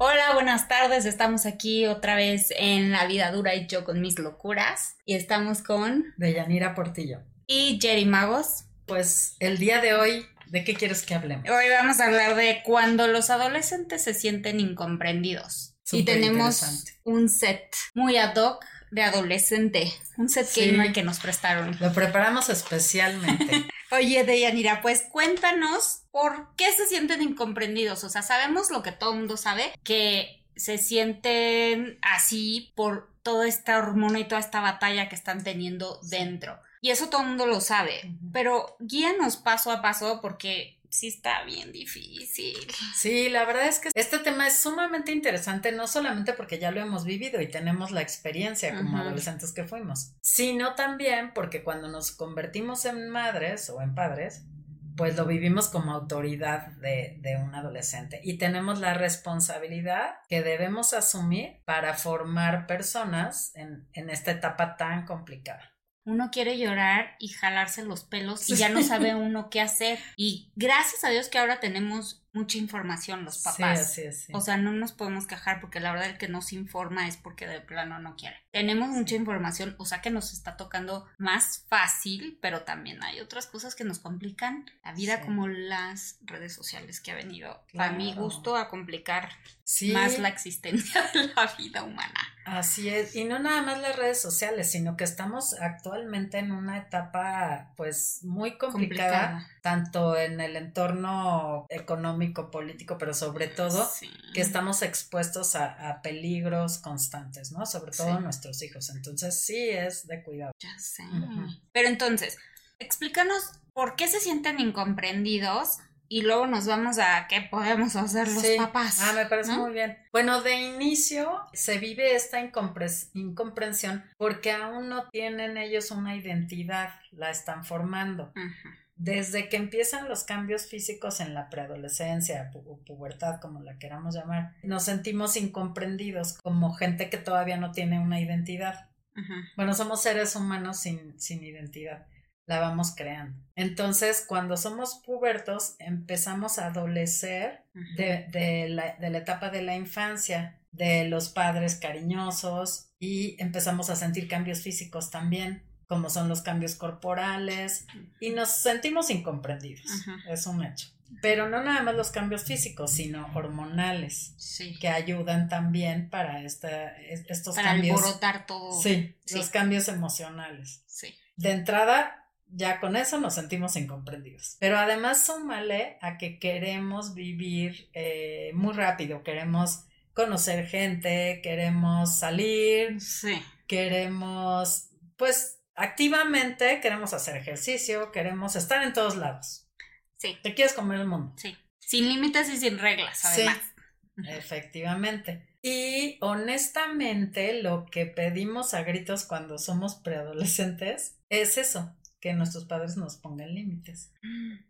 Hola, buenas tardes. Estamos aquí otra vez en La Vida Dura y yo con mis locuras. Y estamos con. Deyanira Portillo. Y Jerry Magos. Pues el día de hoy, ¿de qué quieres que hablemos? Hoy vamos a hablar de cuando los adolescentes se sienten incomprendidos. y tenemos un set muy ad hoc de adolescente, un set gamer que nos prestaron. Lo preparamos especialmente. Oye, Deyanira, pues cuéntanos por qué se sienten incomprendidos. O sea, sabemos lo que todo el mundo sabe, que se sienten así por toda esta hormona y toda esta batalla que están teniendo dentro. Y eso todo el mundo lo sabe, pero guíanos paso a paso porque sí está bien difícil. Sí, la verdad es que este tema es sumamente interesante, no solamente porque ya lo hemos vivido y tenemos la experiencia como adolescentes que fuimos, sino también porque cuando nos convertimos en madres o en padres, pues lo vivimos como autoridad de, de, un adolescente y tenemos la responsabilidad que debemos asumir para formar personas en, en esta etapa tan complicada uno quiere llorar y jalarse los pelos y ya no sabe uno qué hacer. Y gracias a Dios que ahora tenemos mucha información los papás. Sí, sí, sí. O sea, no nos podemos quejar porque la verdad el que nos informa es porque de plano no quiere. Tenemos mucha información, o sea que nos está tocando más fácil, pero también hay otras cosas que nos complican la vida como las redes sociales que ha venido a mi gusto a complicar más la existencia de la vida humana. Así es, y no nada más las redes sociales, sino que estamos actualmente en una etapa pues muy complicada, tanto en el entorno económico, político, pero sobre todo que estamos expuestos a, peligros constantes, ¿no? Sobre todo nuestros hijos. Entonces sí es de cuidado. Ya sé. Pero entonces, explícanos por qué se sienten incomprendidos y luego nos vamos a qué podemos hacer los papás. Ah, me parece muy bien. Bueno, de inicio se vive esta incomprensión porque aún no tienen ellos una identidad, la están formando. Desde que empiezan los cambios físicos en la preadolescencia o pubertad, como la queramos llamar, nos sentimos incomprendidos como gente que todavía no tiene una identidad. Bueno, somos seres humanos sin, sin identidad la vamos creando. Entonces, cuando somos pubertos, empezamos a adolecer de, la, de, la, etapa de la infancia, de los padres cariñosos y empezamos a sentir cambios físicos también, como son los cambios corporales, y nos sentimos incomprendidos. Es un hecho. Pero no nada más los cambios físicos, sino hormonales, que ayudan también para esta, estos cambios. Para alborotar todo. Sí, los cambios emocionales. Sí. De entrada, ya con eso nos sentimos incomprendidos. Pero además súmale a que queremos vivir eh, muy rápido, queremos conocer gente, queremos salir, sí. queremos, pues activamente queremos hacer ejercicio, queremos estar en todos lados. Sí. Te quieres comer el mundo. Sí. Sin límites y sin reglas, además. Sí, efectivamente. Y honestamente, lo que pedimos a gritos cuando somos preadolescentes es eso, que nuestros padres nos pongan límites.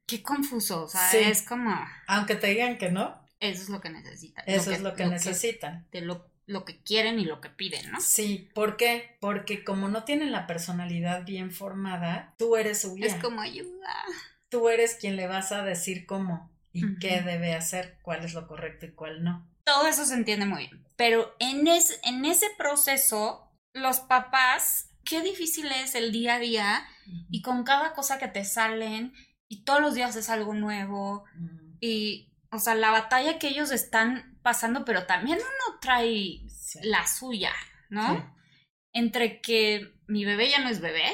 Qué confuso, o sea, es como... Aunque te digan que no. Eso es lo que necesitan. Eso es lo que necesitan. de lo, lo que quieren y lo que piden, ¿no? Sí, ¿por qué? Porque como no tienen la personalidad bien formada, tú eres su guía. Es como ayuda. Tú eres quien le vas a decir cómo y qué debe hacer, cuál es lo correcto y cuál no. Todo eso se entiende muy bien. Pero en, en ese proceso, los papás qué difícil es el día a día y con cada cosa que te salen y todos los días es algo nuevo y, o sea, la batalla que ellos están pasando, pero también uno trae la suya, ¿no? Entre que mi bebé ya no es bebé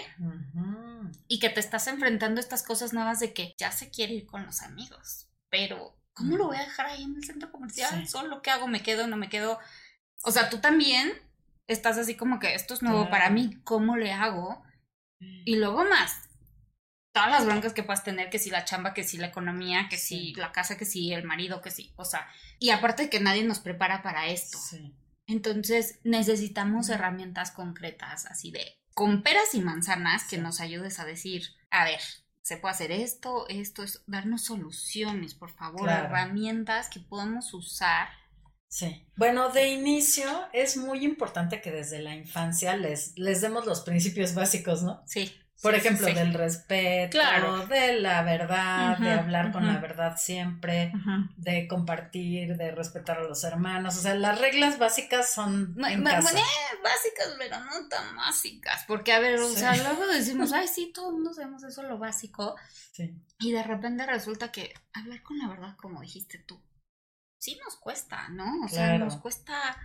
y que te estás enfrentando a estas cosas nuevas de que ya se quiere ir con los amigos, pero ¿cómo lo voy a dejar ahí en el centro comercial? Solo qué hago, me quedo, no me quedo. O sea, tú también estás así como que esto es nuevo para mí, ¿cómo le hago? Y luego más, todas las broncas que puedas tener, que si la chamba, que si la economía, que si la casa, que si el marido, que si, o sea, y aparte que nadie nos prepara para esto. Entonces necesitamos herramientas concretas, así de con peras y manzanas, que nos ayudes a decir, a ver, se puede hacer esto, esto, es darnos soluciones, por favor, herramientas que podamos usar. Sí. Bueno, de inicio es muy importante que desde la infancia les, les demos los principios básicos, ¿no? Sí. Por ejemplo, del respeto, de la verdad, de hablar con la verdad siempre, de compartir, de respetar a los hermanos. O sea, las reglas básicas son en casa. básicas, pero no tan básicas. Porque, a ver, o sea, luego decimos, ay, sí, todos mundo sabemos eso, lo básico. Sí. Y de repente resulta que hablar con la verdad, como dijiste tú, sí nos cuesta, ¿no? O sea, nos cuesta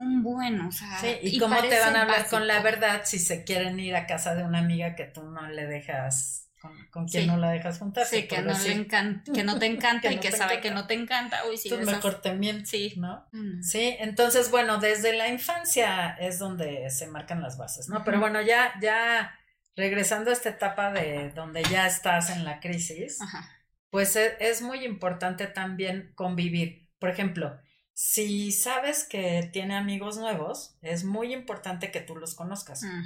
un buen, o sea. Sí, y, cómo te van a hablar con la verdad si se quieren ir a casa de una amiga que tú no le dejas, con, quien no la dejas juntarse. Sí, que no, le encanta, que no te encanta y que sabe que no te encanta. Uy, sí, tú mejor te Sí. ¿no? Mm. Sí, entonces, bueno, desde la infancia es donde se marcan las bases, ¿no? Pero bueno, ya, ya regresando a esta etapa de donde ya estás en la crisis, pues es, es muy importante también convivir. Por ejemplo, si sabes que tiene amigos nuevos, es muy importante que tú los conozcas. Mm.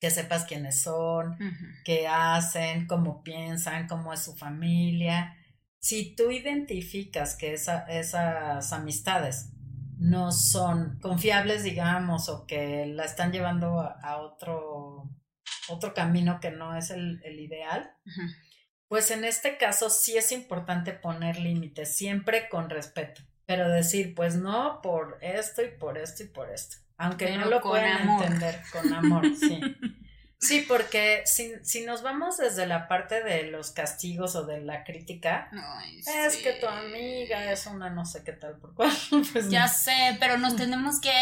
Que sepas quiénes son, qué hacen, cómo piensan, cómo es su familia. Si tú identificas que esas amistades no son confiables, digamos, o que la están llevando a, otro, otro camino que no es el, ideal, pues en este caso sí es importante poner límites, siempre con respeto pero decir, pues no, por esto y por esto y por esto. Aunque no lo puedan entender con amor, sí. Sí, porque si, si, nos vamos desde la parte de los castigos o de la crítica, es que tu amiga es una no sé qué tal por cual. Pues ya sé, pero nos tenemos que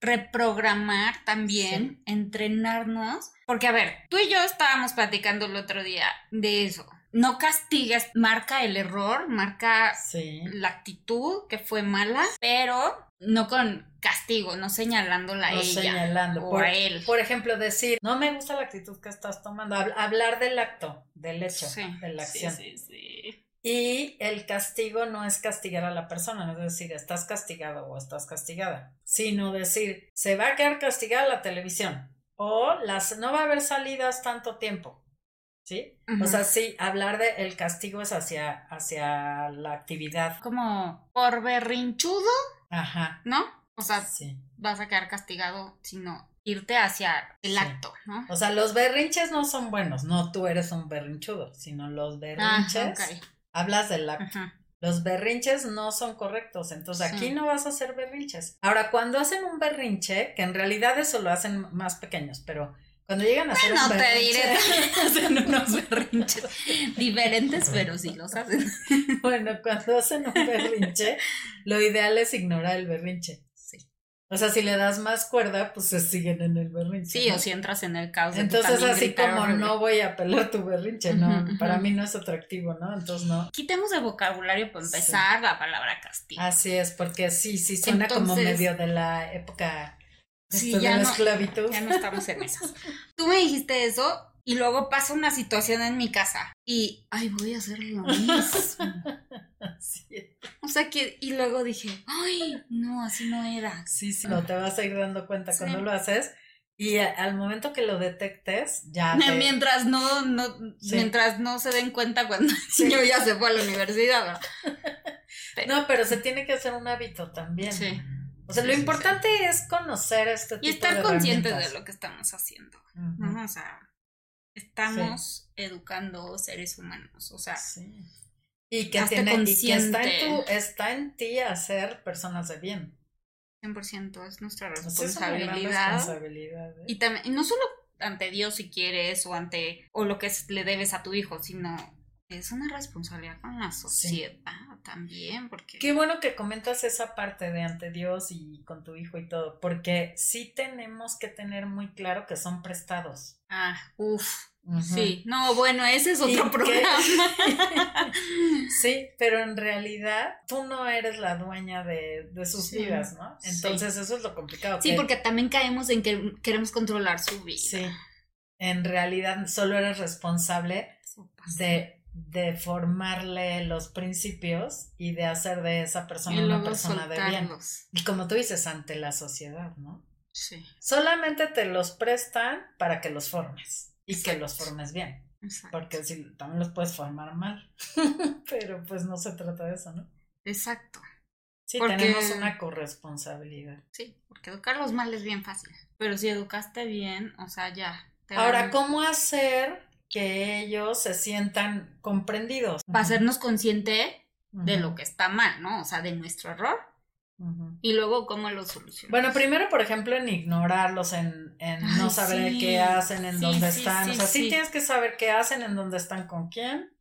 reprogramar también, entrenarnos, porque a ver, tú y yo estábamos platicando el otro día de eso no castigues, marca el error, marca la actitud que fue mala, pero no con castigo, no señalándola a ella señalando. o a él. Por ejemplo, decir, no me gusta la actitud que estás tomando, hablar del acto, del hecho, de la acción. Sí, sí, y el castigo no es castigar a la persona, no es decir, estás castigado o estás castigada, sino decir, se va a quedar castigada la televisión o las, no va a haber salidas tanto tiempo ¿Sí? O sea, sí, hablar de el castigo es hacia, hacia la actividad. Como por berrinchudo. Ajá. ¿No? O sea, sí. vas a quedar castigado, sino irte hacia el acto, ¿no? O sea, los berrinches no son buenos, no tú eres un berrinchudo, sino los berrinches. Hablas del acto. Los berrinches no son correctos, entonces aquí no vas a hacer berrinches. Ahora, cuando hacen un berrinche, que en realidad eso lo hacen más pequeños, pero cuando llegan a hacer un berrinche. te diré, hacen unos berrinches diferentes, pero sí los hacen. bueno, cuando hacen un berrinche, lo ideal es ignorar el berrinche. Sí. O sea, si le das más cuerda, pues se siguen en el berrinche. Sí, o si entras en el caos. Entonces, así como no voy a pelar tu berrinche, no, para mí no es atractivo, ¿no? Entonces, no. Quitemos de vocabulario para empezar la palabra castigo. Así es, porque sí, sí suena como medio de la época Sí, ya, no, ya no estamos en esas. Tú me dijiste eso y luego pasa una situación en mi casa y, ay, voy a hacer lo mismo. O sea que, y luego dije, ay, no, así no era. Sí, sí, no te vas a ir dando cuenta cuando lo haces. Y al momento que lo detectes, ya. Mientras no, no, mientras no se den cuenta cuando el niño ya se fue a la universidad. No, pero se tiene que hacer un hábito también. Sí. O sea, lo importante es conocer este tipo Y estar conscientes de lo que estamos haciendo. O sea, estamos educando seres humanos. O sea, y que, tiene, y que está, en tu, está en ti hacer personas de bien. 100% es nuestra responsabilidad. ¿eh? Y también, no solo ante Dios si quieres o ante o lo que le debes a tu hijo, sino es una responsabilidad con la sociedad también, porque... Qué bueno que comentas esa parte de ante Dios y con tu hijo y todo, porque sí tenemos que tener muy claro que son prestados. Ah, uff. Sí, no, bueno, ese es otro programa. sí, pero en realidad tú no eres la dueña de, sus vidas, ¿no? Entonces eso es lo complicado. Sí, porque también caemos en que queremos controlar su vida. Sí. en realidad solo eres responsable de, de, formarle los principios y de hacer de esa persona una persona de bien. Y como tú dices, ante la sociedad, ¿no? Sí. Solamente te los prestan para que los formes y que los formes bien. Exacto. Porque si también los puedes formar mal. Pero pues no se trata de eso, ¿no? Exacto. Sí, tenemos una corresponsabilidad. Sí, porque educarlos mal es bien fácil. Pero si educaste bien, o sea, ya. Ahora, ¿cómo hacer que ellos se sientan comprendidos? Para hacernos consciente de lo que está mal, ¿no? O sea, de nuestro error. Y luego, ¿cómo lo solucionamos? Bueno, primero, por ejemplo, en ignorarlos, en, en no saber qué hacen, en dónde están. o sea, sí tienes que saber qué hacen, en dónde están, con quién.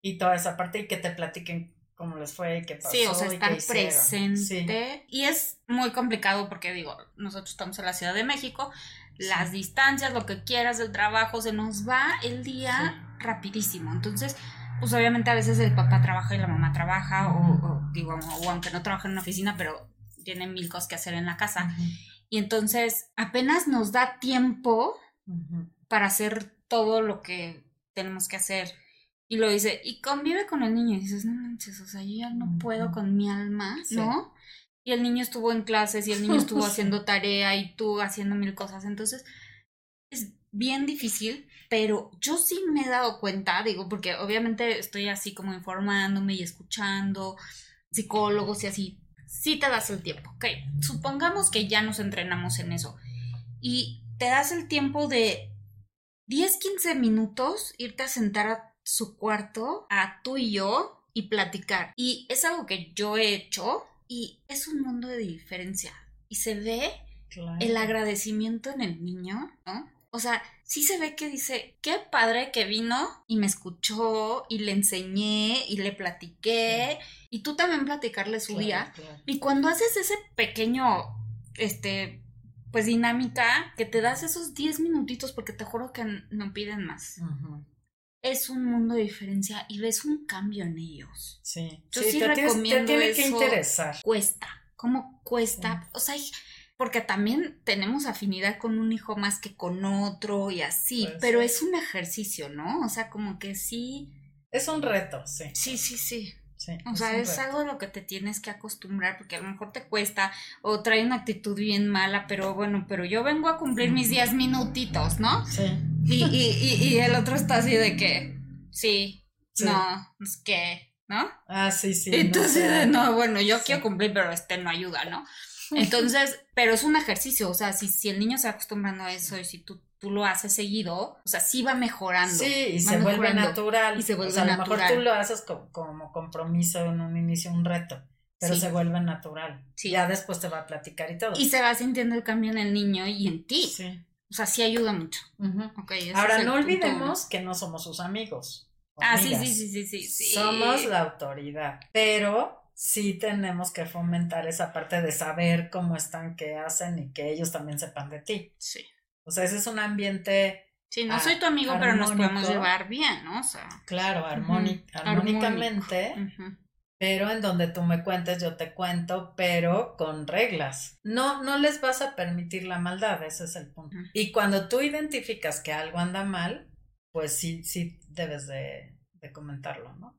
Y toda esa parte y que te platiquen cómo les fue y qué pasó. Sí, o sea, están presente. Y es muy complicado porque digo, nosotros estamos en la Ciudad de México, las distancias, lo que quieras del trabajo, se nos va el día rapidísimo. Entonces, pues obviamente a veces el papá trabaja y la mamá trabaja, o, digo, o aunque no trabaja en una oficina, pero tiene mil cosas que hacer en la casa. Y entonces apenas nos da tiempo para hacer todo lo que tenemos que hacer y lo dice, y convive con el niño. Y dices, no manches, o sea, yo ya no puedo con mi alma, ¿no? Y el niño estuvo en clases y el niño estuvo haciendo tarea y tú haciendo mil cosas. Entonces, es bien difícil, pero yo sí me he dado cuenta, digo, porque obviamente estoy así como informándome y escuchando psicólogos y así. Sí te das el tiempo, ok. Supongamos que ya nos entrenamos en eso y te das el tiempo de 10, 15 minutos irte a sentar a su cuarto a tú y yo y platicar. Y es algo que yo he hecho y es un mundo de diferencia. Y se ve el agradecimiento en el niño, ¿no? O sea, sí se ve que dice, qué padre que vino y me escuchó y le enseñé y le platiqué y tú también platicarle su día. Y cuando haces ese pequeño, este, pues dinámica, que te das esos 10 minutitos porque te juro que no piden más es un mundo de diferencia y ves un cambio en ellos. Sí, yo sí, recomiendo te tiene que interesar. Cuesta, ¿cómo cuesta? O sea, porque también tenemos afinidad con un hijo más que con otro y así, pero es un ejercicio, ¿no? O sea, como que sí. Es un reto, sí. Sí, sí, sí. Sí, o sea, es, algo a lo que te tienes que acostumbrar porque a lo mejor te cuesta o trae una actitud bien mala, pero bueno, pero yo vengo a cumplir mis 10 minutitos, ¿no? Sí. Y, y, y, el otro está así de que, sí, no, es que, ¿no? Ah, sí, sí. Entonces, no, bueno, yo quiero cumplir, pero este no ayuda, ¿no? Entonces, pero es un ejercicio, o sea, si, si el niño se va acostumbrando a eso y si tú tú lo haces seguido, o sea, sí va mejorando. Sí, y se vuelve natural. Y se vuelve o sea, a lo mejor tú lo haces como, compromiso en un inicio, un reto, pero se vuelve natural. Sí. Ya después te va a platicar y todo. Y se va sintiendo el cambio en el niño y en ti. Sí. O sea, sí ayuda mucho. Ahora, no olvidemos que no somos sus amigos. Ah, sí, sí, sí, sí, sí, Somos la autoridad, pero sí tenemos que fomentar esa parte de saber cómo están, qué hacen y que ellos también sepan de ti. Sí. O sea, ese es un ambiente. Sí, no soy tu amigo, pero nos podemos llevar bien, ¿no? O sea. Claro, armónicamente. Pero en donde tú me cuentes, yo te cuento, pero con reglas. No, no les vas a permitir la maldad, ese es el punto. Y cuando tú identificas que algo anda mal, pues sí, sí debes de, de comentarlo, ¿no?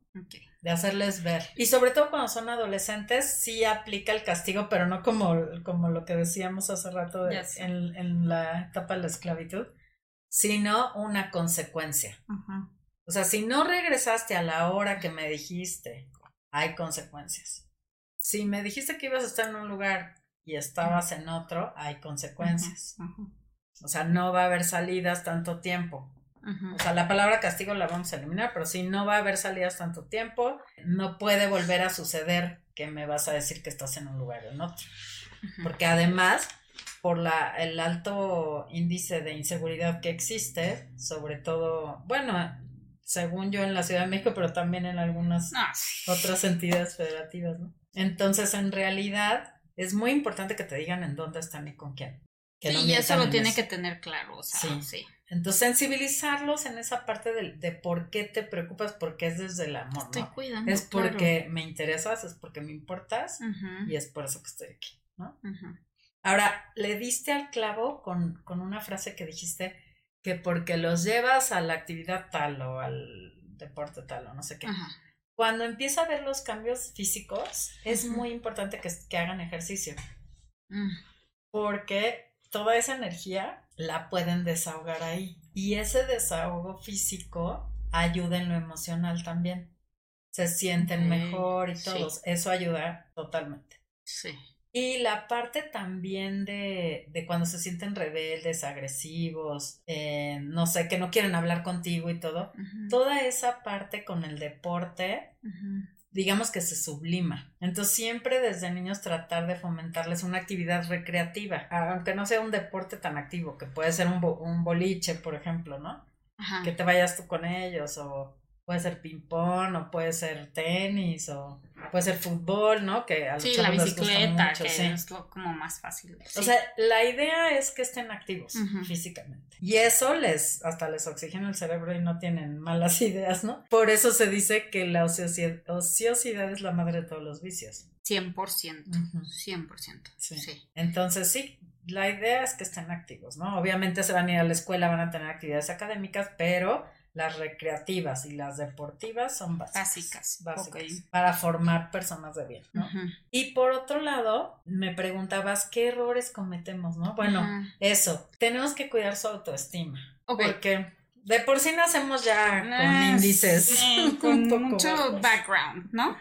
De hacerles ver. Y sobre todo cuando son adolescentes, sí aplica el castigo, pero no como, como lo que decíamos hace rato en, en, la etapa de la esclavitud, sino una consecuencia. O sea, si no regresaste a la hora que me dijiste, hay consecuencias. Si me dijiste que ibas a estar en un lugar y estabas en otro, hay consecuencias. O sea, no va a haber salidas tanto tiempo. O sea, la palabra castigo la vamos a eliminar, pero si no va a haber salidas tanto tiempo, no puede volver a suceder que me vas a decir que estás en un lugar o en otro. Porque además, por la, el alto índice de inseguridad que existe, sobre todo, bueno, según yo en la Ciudad de México, pero también en algunas ah, otras entidades federativas, ¿no? Entonces, en realidad, es muy importante que te digan en dónde están y con quién. sí, y eso lo tiene que tener claro, o sea, sí. Entonces, sensibilizarlos en esa parte de, de, por qué te preocupas, porque es desde el amor, estoy Cuidando, es porque me interesas, es porque me importas y es por eso que estoy aquí, ¿no? Ahora, le diste al clavo con, con una frase que dijiste que porque los llevas a la actividad tal o al deporte tal o no sé qué. Cuando empieza a ver los cambios físicos, es muy importante que, que hagan ejercicio. Mm. Porque toda esa energía la pueden desahogar ahí. Y ese desahogo físico ayuda en lo emocional también. Se sienten mejor y todos. Eso ayuda totalmente. Sí. Y la parte también de, de cuando se sienten rebeldes, agresivos, eh, no sé, que no quieren hablar contigo y todo, toda esa parte con el deporte, digamos que se sublima. Entonces siempre desde niños tratar de fomentarles una actividad recreativa, aunque no sea un deporte tan activo, que puede ser un, un boliche, por ejemplo, ¿no? Que te vayas tú con ellos o puede ser ping-pong o puede ser tenis o puede ser fútbol, ¿no? Que a sí, la bicicleta, que es como más fácil. O sea, la idea es que estén activos físicamente. Y eso les, hasta les oxigena el cerebro y no tienen malas ideas, ¿no? Por eso se dice que la ociosidad, es la madre de todos los vicios. 100%, 100%. Sí. sí. Entonces, sí, la idea es que estén activos, ¿no? Obviamente se van a ir a la escuela, van a tener actividades académicas, pero las recreativas y las deportivas son básicas. Básicas. Para formar personas de bien, ¿no? Y por otro lado, me preguntabas qué errores cometemos, ¿no? Bueno, eso, tenemos que cuidar su autoestima. Porque de por sí nacemos ya con ah, índices. con mucho background, ¿no?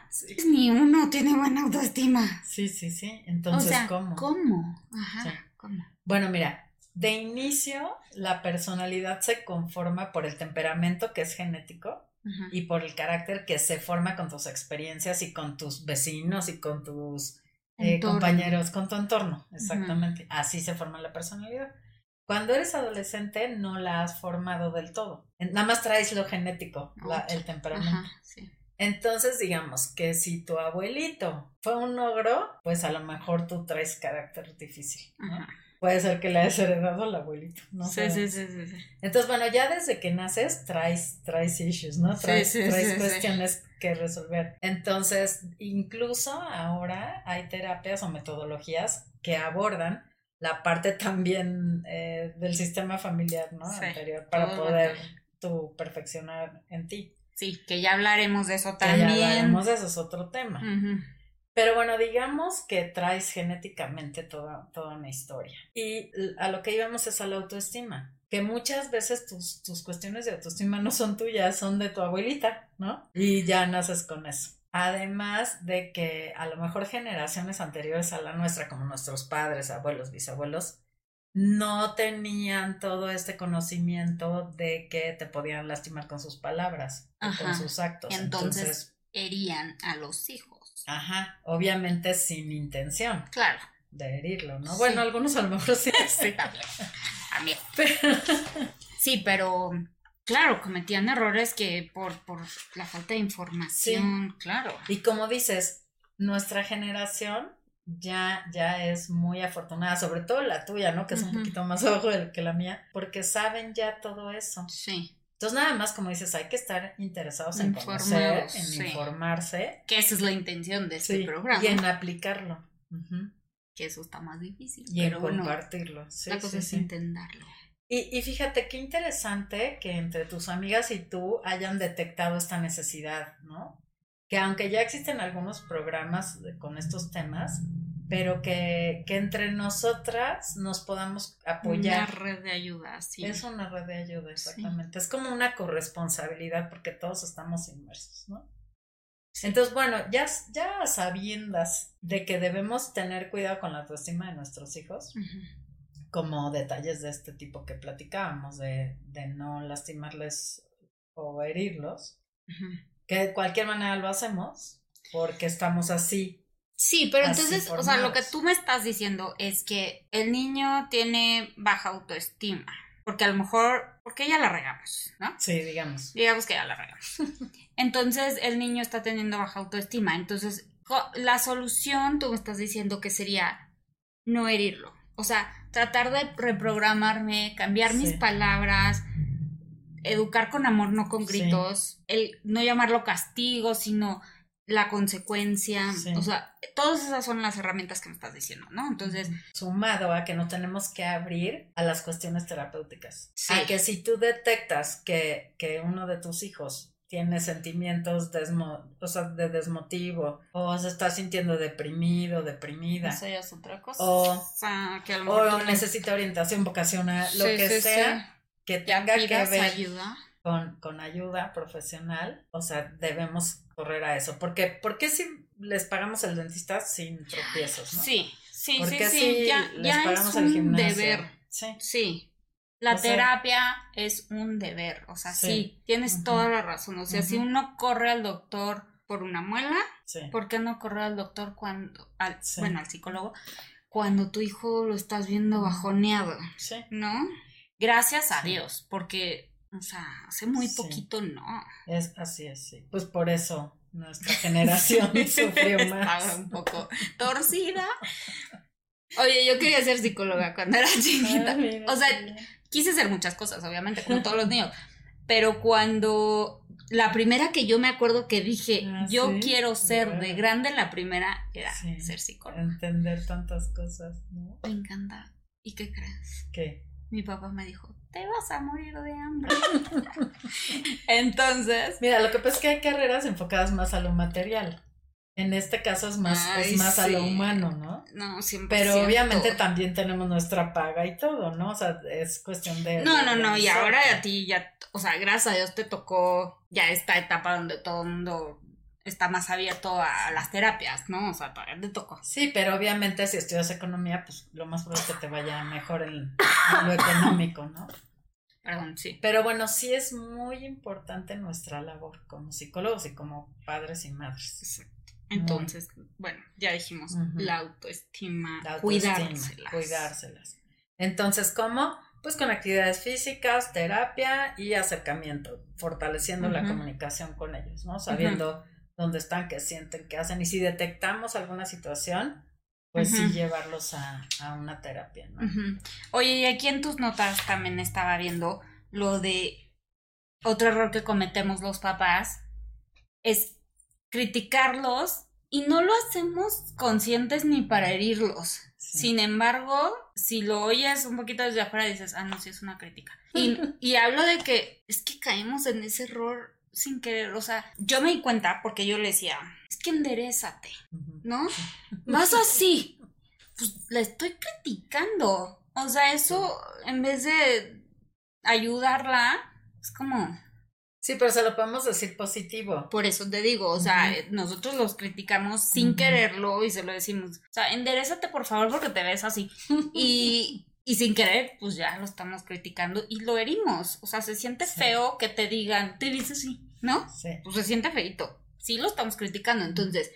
Ni uno tiene buena autoestima. Sí, sí, sí. Entonces, ¿cómo? ¿Cómo? Ajá. ¿Cómo? Bueno, mira, de inicio, la personalidad se conforma por el temperamento que es genético y por el carácter que se forma con tus experiencias y con tus vecinos y con tus eh, compañeros, con tu entorno. Exactamente. Así se forma la personalidad. Cuando eres adolescente no la has formado del todo. Nada más traes lo genético, el temperamento. Entonces, digamos que si tu abuelito fue un ogro, pues a lo mejor tú traes carácter difícil. ¿no? Puede ser que le hayas heredado al abuelito, ¿no? Sí, sí, sí, sí, Entonces, bueno, ya desde que naces traes, traes issues, ¿no? Traes, traes cuestiones que resolver. Entonces, incluso ahora hay terapias o metodologías que abordan la parte también eh, del sistema familiar, ¿no? Anterior, para poder tú perfeccionar en ti. Sí, que ya hablaremos de eso también. ya hablaremos de eso, es otro tema. Pero bueno, digamos que traes genéticamente toda, toda una historia. Y a lo que íbamos es a la autoestima. Que muchas veces tus, tus cuestiones de autoestima no son tuyas, son de tu abuelita, ¿no? Y ya naces con eso. Además de que a lo mejor generaciones anteriores a la nuestra, como nuestros padres, abuelos, bisabuelos, no tenían todo este conocimiento de que te podían lastimar con sus palabras, con sus actos. Entonces, herían a los hijos. Ajá, obviamente sin intención. Claro. De herirlo, ¿no? Bueno, algunos a lo mejor sí. sí. a mí. Sí, pero claro, cometían errores que por, por la falta de información, claro. Y como dices, nuestra generación ya, ya es muy afortunada, sobre todo la tuya, ¿no? Que es un poquito más abajo que la mía, porque saben ya todo eso. Sí. Entonces, nada más, como dices, hay que estar interesados en conocer, en informarse. Que esa es la intención de este programa. Y en aplicarlo. Que eso está más difícil. Y en compartirlo. la cosa es entenderlo. Y, y, fíjate qué interesante que entre tus amigas y tú hayan detectado esta necesidad, ¿no? Que aunque ya existen algunos programas con estos temas, pero que, que, entre nosotras nos podamos apoyar. Una red de ayuda, sí. Es una red de ayuda, exactamente. Es como una corresponsabilidad porque todos estamos inmersos, ¿no? Entonces, bueno, ya, ya sabiendas de que debemos tener cuidado con la autoestima de nuestros hijos, como detalles de este tipo que platicábamos, de, de no lastimarles o herirlos, que de cualquier manera lo hacemos porque estamos así Sí, pero entonces, o sea, lo que tú me estás diciendo es que el niño tiene baja autoestima. Porque a lo mejor, porque ya la regamos, ¿no? Sí, digamos. Digamos que ya la regamos. Entonces, el niño está teniendo baja autoestima. Entonces, la solución, tú me estás diciendo que sería no herirlo. O sea, tratar de reprogramarme, cambiar mis palabras, educar con amor, no con gritos, el no llamarlo castigo, sino la consecuencia, o sea, todas esas son las herramientas que me estás diciendo, ¿no? Entonces, sumado a que no tenemos que abrir a las cuestiones terapéuticas, a que si tú detectas que, que uno de tus hijos tiene sentimientos o sea, de desmotivo o se está sintiendo deprimido, deprimida. Eso ya es otra cosa. O, necesita orientación vocacional, lo que sea que tenga que ver ayuda. Con, con ayuda profesional, o sea, debemos correr a eso. Porque, ¿Por qué si les pagamos el dentista sin tropiezos, no? Sí, sí, sí, sí. Ya, ya es un deber. Sí. Sí. La terapia es un deber. O sea, sí, tienes toda la razón. O sea, si uno corre al doctor por una muela, ¿por qué no correr al doctor cuando, al, bueno, al psicólogo, cuando tu hijo lo estás viendo bajoneado? Sí. ¿No? Gracias a Dios, porque o sea, hace muy poquito no. Es así es, sí. Pues por eso nuestra generación sufrió más. Estaba un poco torcida. Oye, yo quería ser psicóloga cuando era chiquita. O sea, quise hacer muchas cosas, obviamente, como todos los niños. Pero cuando la primera que yo me acuerdo que dije, ah, yo quiero ser de grande, la primera era ser psicóloga. Entender tantas cosas, ¿no? Me encanta. ¿Y qué crees? ¿Qué? Mi papá me dijo, te vas a morir de hambre. Entonces. Mira, lo que pasa es que hay carreras enfocadas más a lo material. En este caso es más, es más a lo humano, ¿no? No, siempre. Pero obviamente también tenemos nuestra paga y todo, ¿no? O sea, es cuestión de. No, no, no, y ahora a ti ya, o sea, gracias a Dios te tocó ya esta etapa donde todo el mundo está más abierto a las terapias, ¿no? O sea, te tocó. Sí, pero obviamente si estudias economía, pues lo más probable es que te vaya mejor en, lo económico, ¿no? Perdón, sí. Pero bueno, sí es muy importante nuestra labor como psicólogos y como padres y madres. Exacto. Entonces, bueno, ya dijimos, la autoestima, la cuidárselas. Cuidárselas. Entonces, ¿cómo? Pues con actividades físicas, terapia y acercamiento, fortaleciendo la comunicación con ellos, ¿no? Sabiendo dónde están, qué sienten, qué hacen. Y si detectamos alguna situación, pues sí llevarlos a, una terapia, ¿no? Oye, y aquí en tus notas también estaba viendo lo de otro error que cometemos los papás es criticarlos y no lo hacemos conscientes ni para herirlos. Sin embargo, si lo oyes un poquito desde afuera dices, ah, no, sí es una crítica. Y, y hablo de que es que caemos en ese error sin querer, o sea, yo me di cuenta porque yo le decía, es que enderezate, ¿no? Vas así, pues la estoy criticando. O sea, eso en vez de ayudarla, es como... Sí, pero se lo podemos decir positivo. Por eso te digo, o sea, nosotros los criticamos sin quererlo y se lo decimos. O sea, enderezate por favor porque te ves así. Y, y sin querer, pues ya lo estamos criticando y lo herimos. O sea, se siente feo que te digan, te dices así. ¿No? Sí. Pues se siente feito. Sí lo estamos criticando, entonces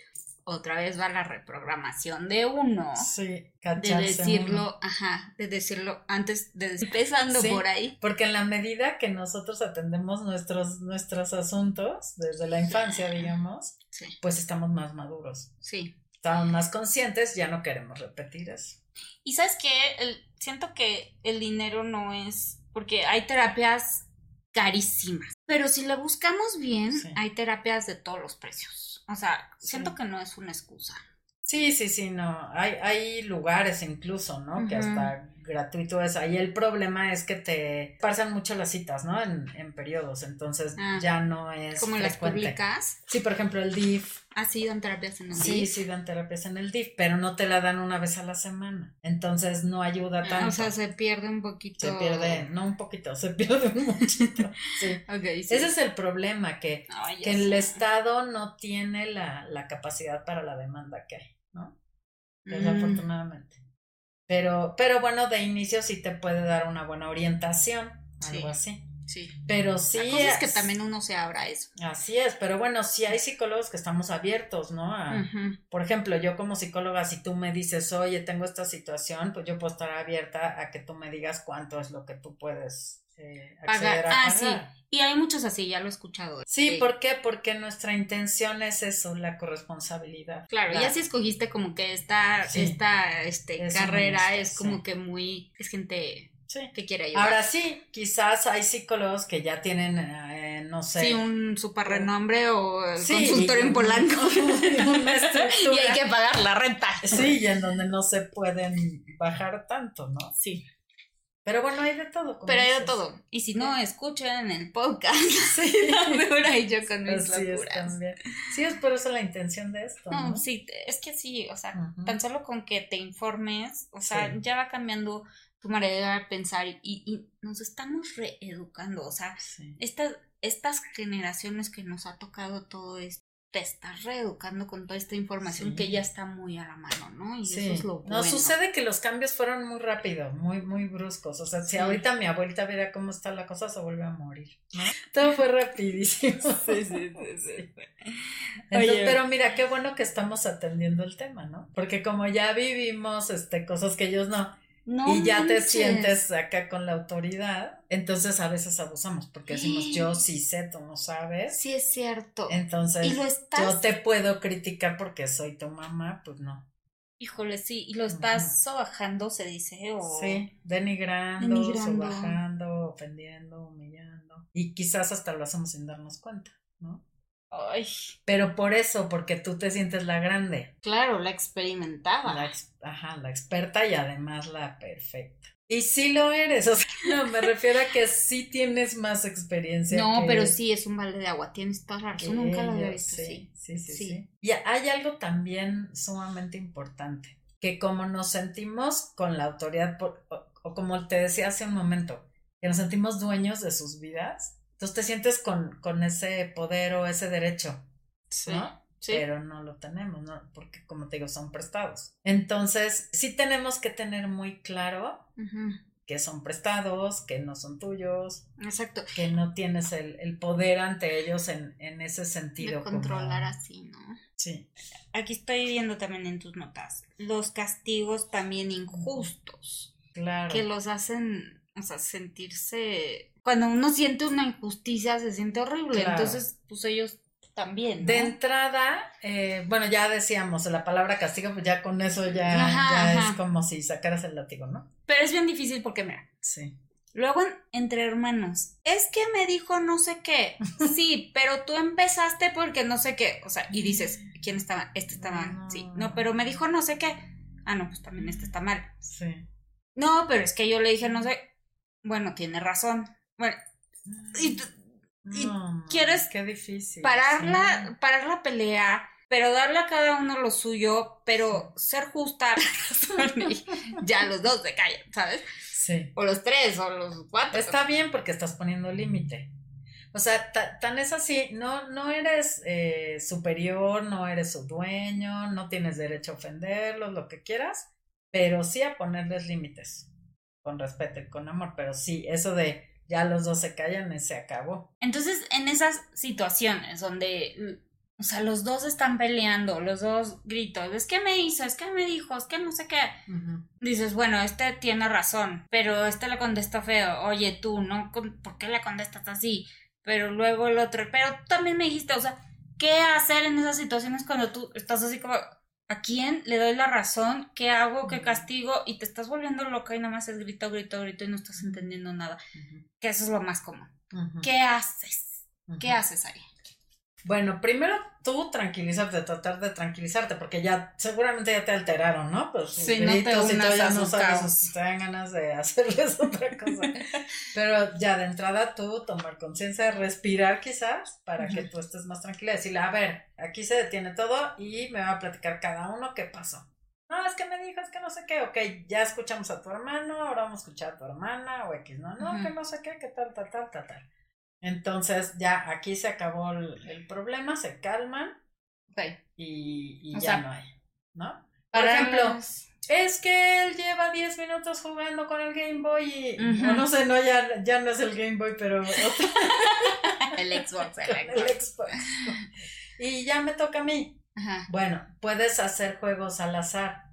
otra vez va la reprogramación de uno. Sí, de decirlo, ajá, de decirlo antes de empezando por ahí. Porque en la medida que nosotros atendemos nuestros, nuestros asuntos desde la infancia, digamos, pues estamos más maduros. Sí. Estamos más conscientes, ya no queremos repetir eso. Y sabes que siento que el dinero no es, porque hay terapias carísimas. Pero si le buscamos bien, hay terapias de todos los precios. O sea, siento que no es una excusa. Sí, sí, sí, no. Hay, hay lugares incluso, ¿no? Que hasta gratuito es. Ahí el problema es que te pasan mucho las citas, ¿no? En, en periodos. Entonces ah. ya no es. ¿Como las públicas? Sí, por ejemplo, el DIF. Ah, sí, dan terapias en el DIF. Sí, sí, dan terapias en el DIF, pero no te la dan una vez a la semana. Entonces no ayuda tanto. Ah, o sea, se pierde un poquito. Se pierde, no un poquito, se pierde un muchito. Sí. okay, sí. Ese es el problema, que, que el Estado no tiene la, la capacidad para la demanda que hay. ¿no? Desafortunadamente. Pero, pero bueno, de inicio sí te puede dar una buena orientación, algo así. Sí. Pero sí. es que también uno se abra eso. Así es, pero bueno, sí hay psicólogos que estamos abiertos, ¿no? Por ejemplo, yo como psicóloga, si tú me dices, oye, tengo esta situación, pues yo puedo estar abierta a que tú me digas cuánto es lo que tú puedes eh, pagar. ah, sí. Y hay muchos así, ya lo he escuchado. Sí, ¿por qué? Porque nuestra intención es eso, la corresponsabilidad. Claro, y así escogiste como que esta, esta este, carrera es como que muy, es gente Sí. Que quiere ayudar. Ahora sí, quizás hay psicólogos que ya tienen, eh, no sé. Sí, un super renombre o el consultorio en Polanco. y hay que pagar la renta. Sí, y en donde no se pueden bajar tanto, ¿no? Sí. Pero bueno, hay de todo. Pero hay de todo. Y si no, escuchen el podcast. Sí. Y yo con mis Así locuras. Es también. Sí, es por eso la intención de esto. No, ¿no? sí, es que sí, o sea, tan solo con que te informes, o sea, sí. ya va cambiando tu manera de pensar y, y nos estamos reeducando, o sea, sí. estas, estas generaciones que nos ha tocado todo esto, te estás reeducando con toda esta información sí. que ya está muy a la mano, ¿no? Y sí. eso es lo bueno. No, sucede que los cambios fueron muy rápido, muy, muy bruscos. O sea, si sí. ahorita mi abuelita viera cómo está la cosa, se vuelve a morir. ¿no? Todo fue rapidísimo. Sí, sí, sí, sí. Entonces, pero mira, qué bueno que estamos atendiendo el tema, ¿no? Porque como ya vivimos este, cosas que ellos no, no y ya manches. te sientes acá con la autoridad, entonces a veces abusamos porque decimos yo sí sé, tú no sabes. Sí es cierto. Entonces ¿Y lo estás... yo te puedo criticar porque soy tu mamá, pues no. Híjole, sí, y lo estás -huh. sobajando, se dice, o... Sí, denigrando, denigrando, sobajando, ofendiendo, humillando. Y quizás hasta lo hacemos sin darnos cuenta, ¿no? Ay. Pero por eso, porque tú te sientes la grande. Claro, la experimentada. La ex, ajá, la experta y además la perfecta. Y sí lo eres, o sea, me refiero a que sí tienes más experiencia. No, que, pero sí es un balde de agua, tienes toda la razón, nunca lo había visto sí, sí, sí, sí, sí. Y hay algo también sumamente importante, que como nos sentimos con la autoridad, por, o, o como te decía hace un momento, que nos sentimos dueños de sus vidas, entonces te sientes con, con ese poder o ese derecho, sí, ¿no? Sí. Pero no lo tenemos, ¿no? Porque como te digo, son prestados. Entonces, sí tenemos que tener muy claro uh -huh. que son prestados, que no son tuyos. Exacto. Que no tienes el, el poder ante ellos en, en ese sentido. De controlar como... así, ¿no? Sí. Aquí estoy viendo también en tus notas los castigos también injustos. Claro. Que los hacen, o sea, sentirse cuando uno siente una injusticia se siente horrible, claro. entonces pues ellos también. ¿no? De entrada, eh, bueno, ya decíamos, la palabra castigo, pues ya con eso ya, ajá, ya ajá. es como si sacaras el látigo, ¿no? Pero es bien difícil porque, mira. Sí. Luego entre hermanos, es que me dijo no sé qué. Sí, pero tú empezaste porque no sé qué. O sea, y dices, ¿quién estaba? Este está mal. No. Sí, no, pero me dijo no sé qué. Ah, no, pues también este está mal. Sí. No, pero es que yo le dije no sé. Bueno, tiene razón. Bueno, y, y no, quieres qué difícil, parar, sí. la, parar la pelea, pero darle a cada uno lo suyo, pero ser justa, ya los dos se callan, ¿sabes? Sí. O los tres, o los cuatro. Está bien porque estás poniendo límite. O sea, tan es así, no, no eres eh, superior, no eres su dueño, no tienes derecho a ofenderlos, lo que quieras, pero sí a ponerles límites, con respeto y con amor, pero sí, eso de ya los dos se callan y se acabó. Entonces, en esas situaciones donde, o sea, los dos están peleando, los dos gritos, es que me hizo, es que me dijo, es que no sé qué. Uh -huh. Dices, bueno, este tiene razón, pero este le contestó feo, oye tú, ¿no? ¿Por qué le contestas así? Pero luego el otro, pero tú también me dijiste, o sea, ¿qué hacer en esas situaciones cuando tú estás así como, ¿a quién le doy la razón? ¿Qué hago? ¿Qué castigo? Y te estás volviendo loca y nada más es grito, grito, grito y no estás entendiendo nada. Uh -huh. Que eso es lo más común. Uh -huh. ¿Qué haces? Uh -huh. ¿Qué haces ahí? Bueno, primero tú tranquilizarte, tratar de tranquilizarte, porque ya seguramente ya te alteraron, ¿no? Pues sí, no te todo ya no sabes, te dan ganas de hacerles otra cosa. Pero ya de entrada tú tomar conciencia, respirar quizás, para uh -huh. que tú estés más tranquila, decirle, a ver, aquí se detiene todo y me va a platicar cada uno qué pasó. No, es que me dijo, es que no sé qué, ok, ya escuchamos a tu hermano, ahora vamos a escuchar a tu hermana, o X, no, no, uh -huh. que no sé qué, que tal, tal, tal, tal, tal. Entonces ya aquí se acabó el, el problema, se calman okay. y, y ya sea, no hay, ¿no? Por ejemplo, los... es que él lleva 10 minutos jugando con el Game Boy y, uh -huh. no sé, no, ya, ya no es el Game Boy, pero... el Xbox, el Xbox. el Xbox. Y ya me toca a mí. Bueno, puedes hacer juegos al azar.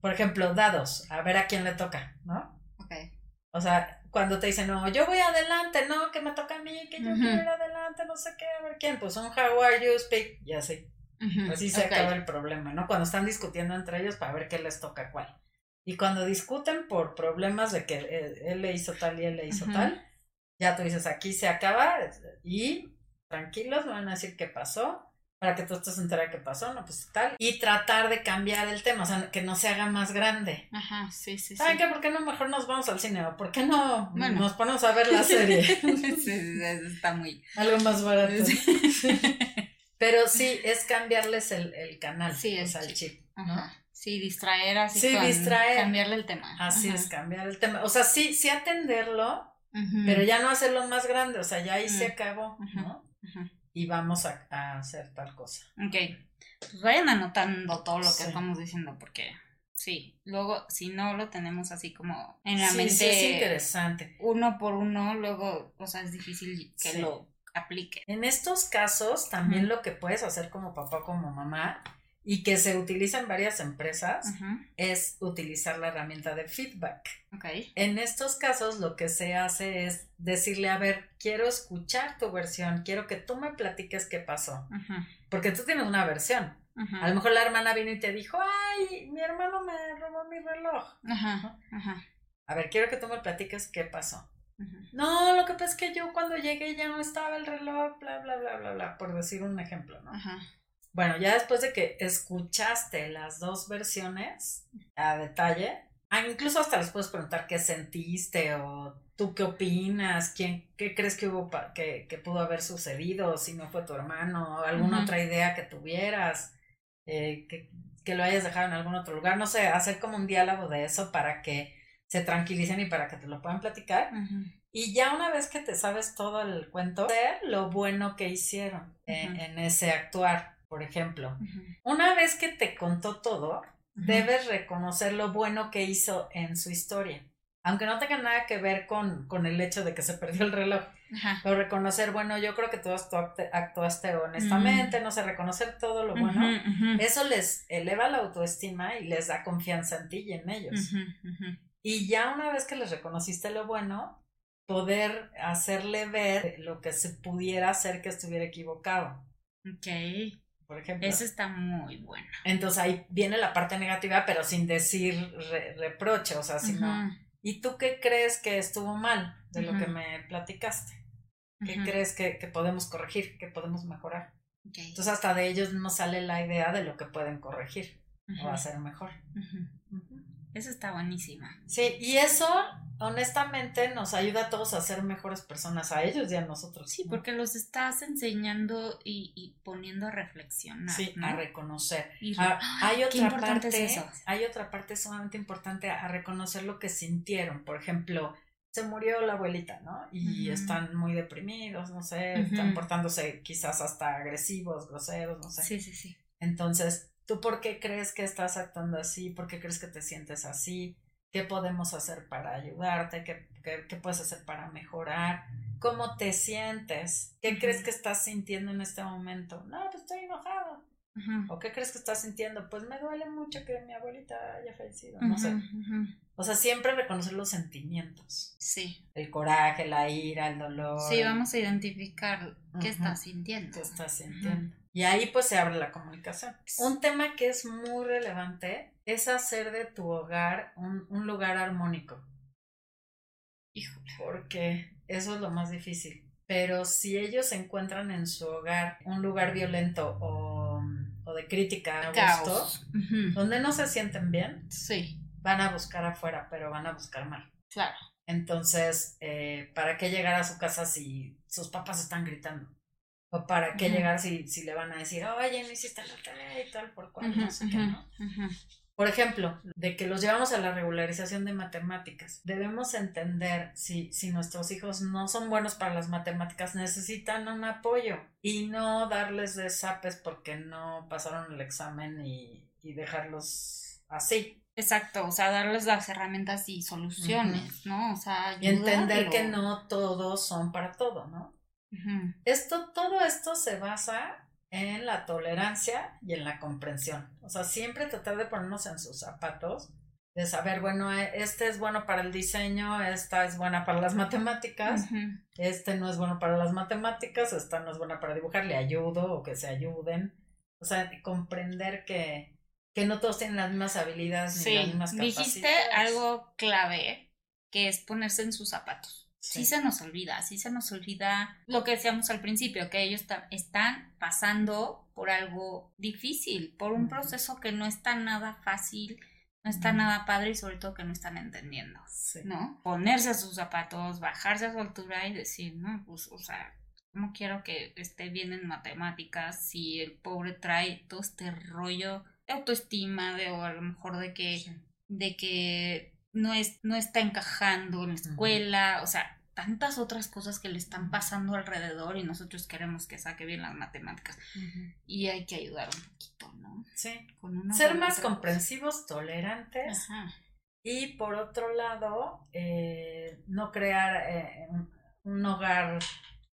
Por ejemplo, dados, a ver a quién le toca, ¿no? Ok. O sea, cuando te dicen, no, yo voy adelante, no, que me toca a mí, que yo uh -huh. quiero ir adelante, no sé qué, a ver quién, pues un how are you speak, y así. Uh -huh. Así se okay. acaba el problema, ¿no? Cuando están discutiendo entre ellos para ver qué les toca cuál. Y cuando discuten por problemas de que él, le hizo tal y él le hizo tal, ya tú dices, aquí se acaba y tranquilos, me van a decir qué pasó para que tú estés enterada de qué pasó, no, pues tal. Y tratar de cambiar el tema, o sea, que no se haga más grande. Ajá, sí, sí, ¿Saben qué? ¿Por qué no mejor nos vamos al cine? ¿O por qué no nos ponemos a ver la serie? sí, está muy... Algo más barato. Pero sí, es cambiarles el, el canal, sí, o sea, el chip, ¿no? Sí, distraer así. Sí, distraer. Cambiarle el tema. Así es, cambiar el tema. O sea, sí, sí atenderlo, pero ya no hacerlo más grande, o sea, ya ahí se acabó, ¿no? Y vamos a, hacer tal cosa. Ok. Pues vayan anotando todo lo que estamos diciendo, porque sí, luego si no lo tenemos así como en la mente. Sí, es interesante. Uno por uno, luego, o sea, es difícil que lo aplique. En estos casos, también lo que puedes hacer como papá como mamá y que se utiliza en varias empresas es utilizar la herramienta de feedback. Okay. En estos casos lo que se hace es decirle, a ver, quiero escuchar tu versión, quiero que tú me platiques qué pasó, porque tú tienes una versión. A lo mejor la hermana vino y te dijo, ay, mi hermano me robó mi reloj. A ver, quiero que tú me platiques qué pasó. No, lo que pasa es que yo cuando llegué ya no estaba el reloj, bla, bla, bla, bla, bla, por decir un ejemplo, ¿no? Bueno, ya después de que escuchaste las dos versiones a detalle, ah, incluso hasta les puedes preguntar qué sentiste o tú qué opinas, quién, qué crees que hubo que, que, pudo haber sucedido, si no fue tu hermano, o alguna otra idea que tuvieras, eh, que, que, lo hayas dejado en algún otro lugar, no sé, hacer como un diálogo de eso para que se tranquilicen y para que te lo puedan platicar. Y ya una vez que te sabes todo el cuento, ver lo bueno que hicieron en ese actuar por ejemplo. Una vez que te contó todo, debes reconocer lo bueno que hizo en su historia. Aunque no tenga nada que ver con, con el hecho de que se perdió el reloj. Pero reconocer, bueno, yo creo que tú actuaste, honestamente, no sé, reconocer todo lo bueno. Eso les eleva la autoestima y les da confianza en ti y en ellos. Y ya una vez que les reconociste lo bueno, poder hacerle ver lo que se pudiera hacer que estuviera equivocado. Ok por ejemplo. Eso está muy bueno. Entonces ahí viene la parte negativa, pero sin decir reproche, o sea, sino, ¿y tú qué crees que estuvo mal de lo que me platicaste? ¿Qué crees que, podemos corregir, que podemos mejorar? Entonces hasta de ellos no sale la idea de lo que pueden corregir o hacer mejor. Eso está buenísima. Sí, y eso honestamente nos ayuda a todos a ser mejores personas, a ellos y a nosotros. Sí, porque los estás enseñando y, poniendo a reflexionar. Sí, a reconocer. Ah, hay otra parte, hay otra parte sumamente importante a reconocer lo que sintieron. Por ejemplo, se murió la abuelita, ¿no? Y están muy deprimidos, no sé, están portándose quizás hasta agresivos, groseros, no sé. Sí, sí, sí. Entonces, ¿Tú por qué crees que estás actuando así? ¿Por qué crees que te sientes así? ¿Qué podemos hacer para ayudarte? ¿Qué, qué, puedes hacer para mejorar? ¿Cómo te sientes? ¿Qué crees que estás sintiendo en este momento? No, pues estoy enojado. ¿O qué crees que estás sintiendo? Pues me duele mucho que mi abuelita haya fallecido. No sé. O sea, siempre reconocer los sentimientos. Sí. El coraje, la ira, el dolor. Sí, vamos a identificar qué estás sintiendo. ¿Qué estás sintiendo? Y ahí pues se abre la comunicación. Un tema que es muy relevante es hacer de tu hogar un, lugar armónico. Híjole. Porque eso es lo más difícil. Pero si ellos encuentran en su hogar un lugar violento o, o de crítica a gusto, donde no se sienten bien, sí. van a buscar afuera, pero van a buscar mal. Claro. Entonces, eh, ¿para qué llegar a su casa si sus papás están gritando? ¿O para qué llegar si, si le van a decir, oye, no hiciste la tarea y tal, por cual, no sé qué, ¿no? Por ejemplo, de que los llevamos a la regularización de matemáticas. Debemos entender si, si nuestros hijos no son buenos para las matemáticas, necesitan un apoyo y no darles de zapes porque no pasaron el examen y, y dejarlos así. Exacto, o sea, darles las herramientas y soluciones, ¿no? O sea, y entender que no todos son para todo, ¿no? Esto, todo esto se basa en la tolerancia y en la comprensión. O sea, siempre tratar de ponernos en sus zapatos, de saber, bueno, eh, este es bueno para el diseño, esta es buena para las matemáticas, este no es bueno para las matemáticas, esta no es buena para dibujar, le ayudo o que se ayuden. O sea, comprender que, que no todos tienen las mismas habilidades ni las mismas capacidades. Dijiste algo clave, que es ponerse en sus zapatos. Sí. se nos olvida, sí se nos olvida lo que decíamos al principio, que ellos están pasando por algo difícil, por un proceso que no está nada fácil, no está nada padre y sobre todo que no están entendiendo, ¿no? Ponerse a sus zapatos, bajarse a su altura y decir, no, pues, o sea, ¿cómo quiero que esté bien en matemáticas si el pobre trae todo este rollo de autoestima, de, o a lo mejor de que, de que no, es, no está encajando en la escuela, o sea, tantas otras cosas que le están pasando alrededor y nosotros queremos que saque bien las matemáticas. Y hay que ayudar un poquito, ¿no? Sí. Ser más comprensivos, tolerantes. Y por otro lado, eh, no crear eh, un, hogar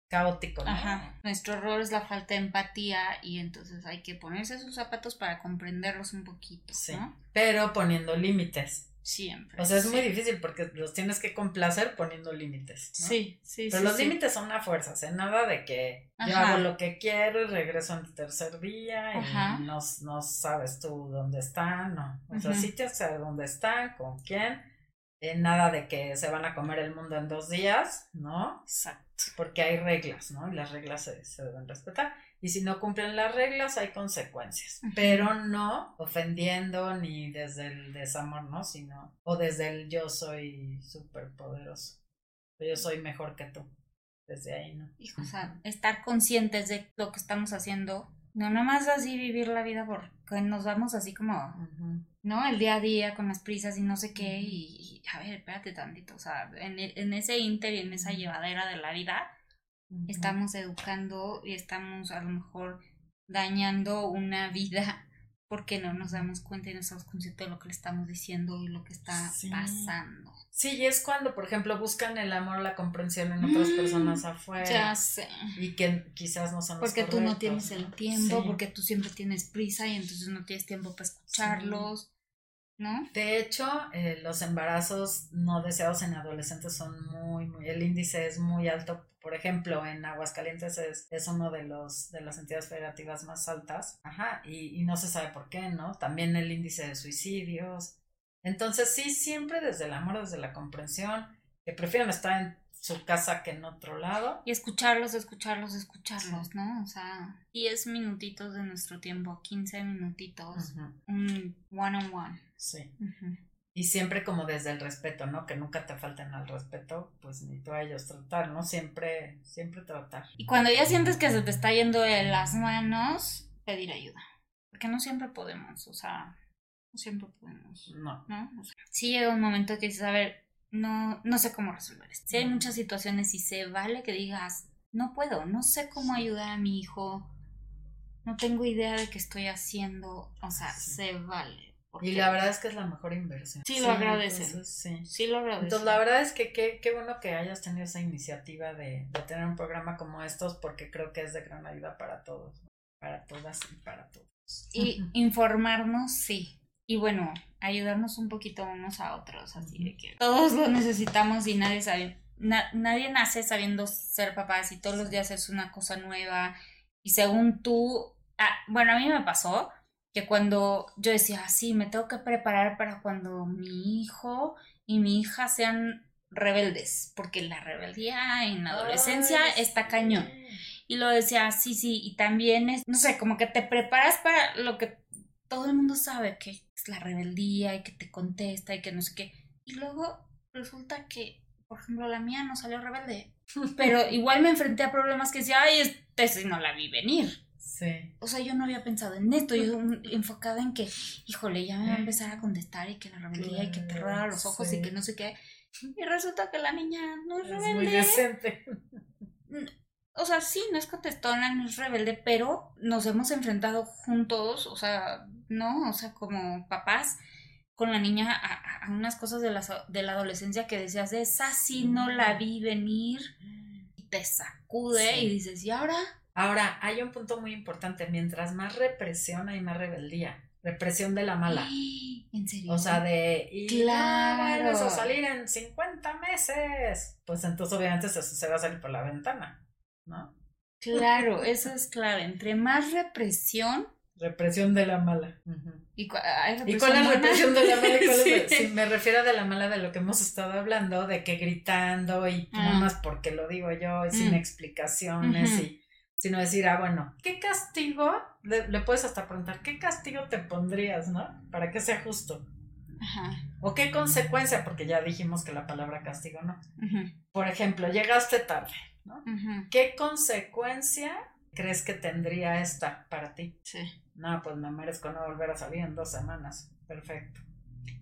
caótico. ¿no? Ajá. Nuestro error es la falta de empatía y entonces hay que ponerse sus zapatos para comprenderlos un poquito. Sí. Pero poniendo límites. Siempre. O sea, es muy difícil porque los tienes que complacer poniendo límites. Sí, sí, Pero los límites son una fuerza, o sea, nada de que yo hago lo que quiero y regreso en el tercer día y no, no, sabes tú dónde están, no. O sea, sí que saber dónde están, con quién. Eh, nada de que se van a comer el mundo en dos días, ¿no? Exacto. Porque hay reglas, ¿no? Y las reglas se, se deben respetar y si no cumplen las reglas hay consecuencias, pero no ofendiendo ni desde el desamor, ¿no? Sino, o desde el yo soy súper poderoso, yo soy mejor que tú, desde ahí, ¿no? o sea, estar conscientes de lo que estamos haciendo, no nomás así vivir la vida porque nos vamos así como, ¿no? El día a día con las prisas y no sé qué, y, a ver, espérate tantito, o sea, en, en ese inter y en esa llevadera de la vida, Estamos educando y estamos a lo mejor dañando una vida porque no nos damos cuenta y no estamos conscientes de lo que le estamos diciendo y lo que está pasando. Sí, y es cuando, por ejemplo, buscan el amor, la comprensión en otras personas mm, afuera. Ya sé. Y que quizás no son Porque tú no tienes el tiempo, porque tú siempre tienes prisa y entonces no tienes tiempo para escucharlos. ¿No? De hecho, eh, los embarazos no deseados en adolescentes son muy, muy, el índice es muy alto por ejemplo, en Aguascalientes es, es uno de los de las entidades federativas más altas, ajá, y, no se sabe por qué, ¿no? También el índice de suicidios. Entonces, sí, siempre desde el amor, desde la comprensión, que prefieren estar en su casa que en otro lado. Y escucharlos, escucharlos, escucharlos, ¿no? O sea, 10 minutitos de nuestro tiempo, 15 minutitos, un one on one. Sí. Y siempre como desde el respeto, ¿no? Que nunca te falten al respeto, pues ni tú a ellos tratar, ¿no? Siempre, siempre tratar. Y cuando ya sientes que se te está yendo de las manos, pedir ayuda. Porque no siempre podemos, o sea, no siempre podemos. No. ¿No? O sea, sí llega un momento que dices, a ver, no, no sé cómo resolver esto. Si hay muchas situaciones y se vale que digas, no puedo, no sé cómo ayudar a mi hijo, no tengo idea de qué estoy haciendo, o sea, se vale. Y la verdad es que es la mejor inversión. Sí, lo agradecen. sí. sí, lo agradecen. Entonces, la verdad es que qué, qué bueno que hayas tenido esa iniciativa de, de, tener un programa como estos, porque creo que es de gran ayuda para todos, para todas y para todos. Y informarnos, sí. Y bueno, ayudarnos un poquito unos a otros, así de que todos lo necesitamos y nadie sabe, nadie nace sabiendo ser papás y todos los días es una cosa nueva y según tú, ah, bueno, a mí me pasó que cuando yo decía, ah, sí, me tengo que preparar para cuando mi hijo y mi hija sean rebeldes, porque la rebeldía en la adolescencia está cañón. Y lo decía, sí, sí, y también es, no sé, como que te preparas para lo que todo el mundo sabe que es la rebeldía y que te contesta y que no sé qué. Y luego resulta que, por ejemplo, la mía no salió rebelde. Pero igual me enfrenté a problemas que decía, ay, este no la vi venir. Sí. O sea, yo no había pensado en esto, yo enfocada en que, híjole, ya me va a empezar a contestar y que la rebeldía y que te roba los ojos y que no sé qué. Y resulta que la niña no es, rebelde. muy decente. O sea, sí, no es contestona, no es rebelde, pero nos hemos enfrentado juntos, o sea, ¿no? O sea, como papás, con la niña a, unas cosas de la, de la adolescencia que decías, esa sí no la vi venir, y te sacude y dices, ¿y ahora? Ahora, hay un punto muy importante, mientras más represión hay más rebeldía. Represión de la mala. ¿En serio? O sea, de... Y claro. a salir en 50 meses. Pues entonces obviamente se, se va a salir por la ventana, ¿no? Claro, eso es clave. Entre más represión, Represión de la mala. ¿Y, cuál es la represión de la mala? sí. me refiero a de la mala de lo que hemos estado hablando, de que gritando y ah. más porque lo digo yo y sin mm. explicaciones y sino decir, ah, bueno, ¿qué castigo? Le, le, puedes hasta preguntar, ¿qué castigo te pondrías, no? Para que sea justo. Ajá. O qué consecuencia, porque ya dijimos que la palabra castigo no. Por ejemplo, llegaste tarde, ¿no? ¿Qué consecuencia crees que tendría esta para ti? Sí. No, pues me merezco no volver a salir en dos semanas. Perfecto.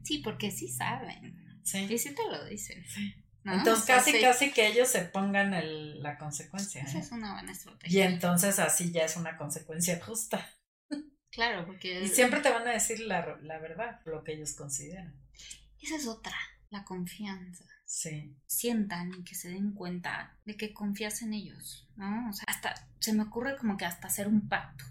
Sí, porque sí saben. Sí. Y sí te lo dicen. Sí. Entonces casi, casi que ellos se pongan el, la consecuencia. Esa ¿eh? es una buena estrategia. Y entonces así ya es una consecuencia justa. Claro, porque... Y siempre te van a decir la, la verdad, lo que ellos consideran. Esa es otra, la confianza. Sí. Sientan y que se den cuenta de que confías en ellos, ¿no? O sea, hasta se me ocurre como que hasta hacer un pacto,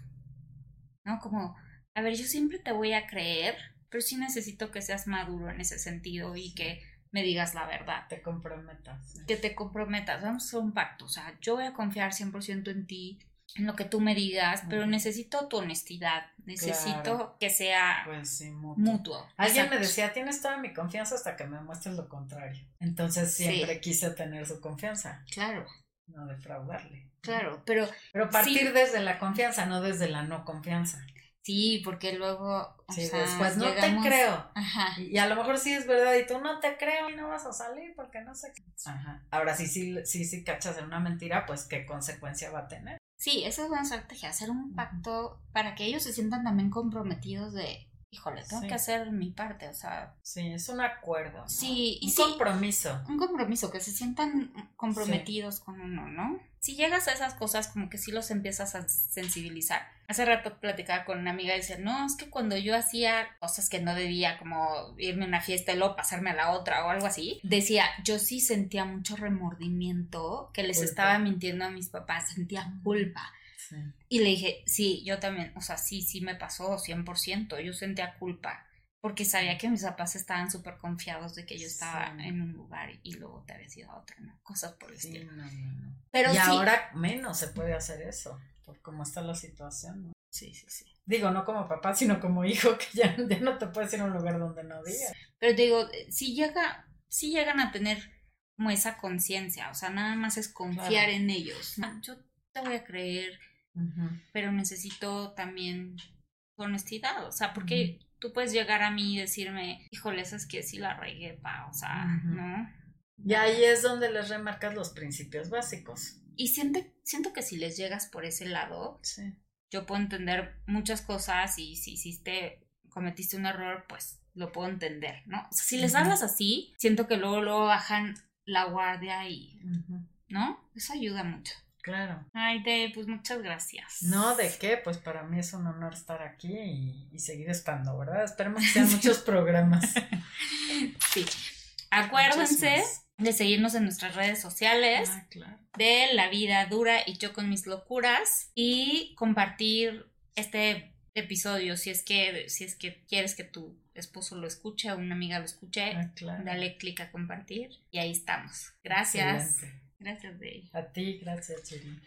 ¿no? Como, a ver, yo siempre te voy a creer, pero sí necesito que seas maduro en ese sentido y que me digas la verdad. Te comprometas. Que te comprometas. Vamos a hacer un pacto. O sea, yo voy a confiar 100% en ti, en lo que tú me digas, pero necesito tu honestidad. Necesito que sea pues mutuo. Alguien me decía, tienes toda mi confianza hasta que me muestres lo contrario. Entonces siempre quise tener su confianza. Claro. No defraudarle. Claro, pero... Pero partir desde la confianza, no desde la no confianza. Sí, porque luego. sí, después no te creo. Ajá. Y, a lo mejor sí es verdad y tú no te creo y no vas a salir porque no sé qué. Ajá. Ahora sí, sí, sí, sí cachas en una mentira, pues qué consecuencia va a tener. Sí, esa es una estrategia, hacer un pacto para que ellos se sientan también comprometidos de, híjole, tengo que hacer mi parte, o sea. Sí, es un acuerdo. Sí, y un compromiso. Un compromiso, que se sientan comprometidos con uno, ¿no? Si llegas a esas cosas, como que sí los empiezas a sensibilizar. Hace rato platicaba con una amiga y decía, no, es que cuando yo hacía cosas que no debía, como irme a una fiesta y luego pasarme a la otra o algo así, decía, yo sí sentía mucho remordimiento que les estaba mintiendo a mis papás, sentía culpa. Y le dije, sí, yo también, o sea, sí, sí me pasó 100%, yo sentía culpa, porque sabía que mis papás estaban súper confiados de que yo estaba en un lugar y luego te había ido a otro, ¿no? Cosas por el estilo. Pero y ahora menos se puede hacer eso, por cómo está la situación, ¿no? Sí, sí, sí. Digo, no como papá, sino como hijo, que ya, no te puedes ir a un lugar donde no digas. Pero digo, si llega, si llegan a tener como esa conciencia, o sea, nada más es confiar en ellos. Yo te voy a creer, pero necesito también honestidad, o sea, porque tú puedes llegar a mí y decirme, híjole, es que sí la regué, pa, o sea, ¿no? Y ahí es donde les remarcas los principios básicos. Y siente, siento que si les llegas por ese lado, yo puedo entender muchas cosas y si hiciste, cometiste un error, pues lo puedo entender, ¿no? O sea, si les hablas así, siento que luego, luego bajan la guardia y, ¿no? Eso ayuda mucho. Claro. Ay, de, pues muchas gracias. No, ¿de qué? Pues para mí es un honor estar aquí y, seguir estando, ¿verdad? Esperemos que sean muchos programas. sí. Acuérdense de seguirnos en nuestras redes sociales ah, claro. de La Vida Dura y Yo con mis locuras y compartir este episodio si es que si es que quieres que tu esposo lo escuche o una amiga lo escuche, ah, dale clic a compartir y ahí estamos. Gracias. Gracias, Dave. A ti, gracias, Chiri.